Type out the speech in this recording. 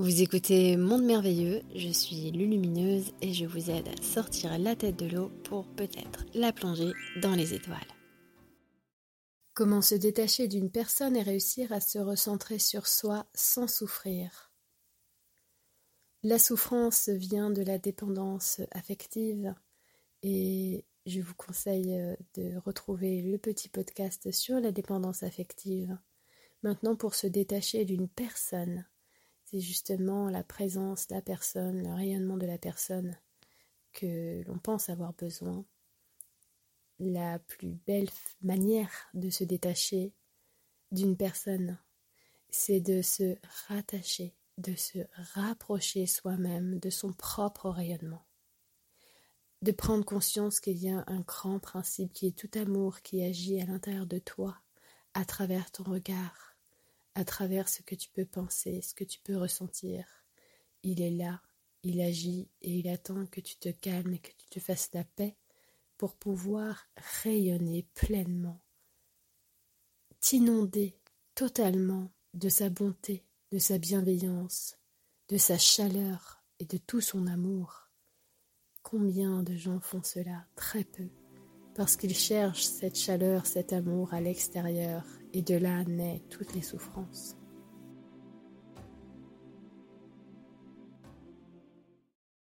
Vous écoutez Monde Merveilleux, je suis Lulumineuse et je vous aide à sortir la tête de l'eau pour peut-être la plonger dans les étoiles. Comment se détacher d'une personne et réussir à se recentrer sur soi sans souffrir? La souffrance vient de la dépendance affective et je vous conseille de retrouver le petit podcast sur la dépendance affective. Maintenant pour se détacher d'une personne c'est justement la présence, la personne, le rayonnement de la personne que l'on pense avoir besoin. La plus belle manière de se détacher d'une personne, c'est de se rattacher, de se rapprocher soi-même de son propre rayonnement. De prendre conscience qu'il y a un grand principe qui est tout amour qui agit à l'intérieur de toi, à travers ton regard, à travers ce que tu peux penser, ce que tu peux ressentir. Il est là, il agit et il attend que tu te calmes et que tu te fasses la paix pour pouvoir rayonner pleinement, t'inonder totalement de sa bonté, de sa bienveillance, de sa chaleur et de tout son amour. Combien de gens font cela? Très peu, parce qu'ils cherchent cette chaleur, cet amour à l'extérieur et de là naît toutes les souffrances.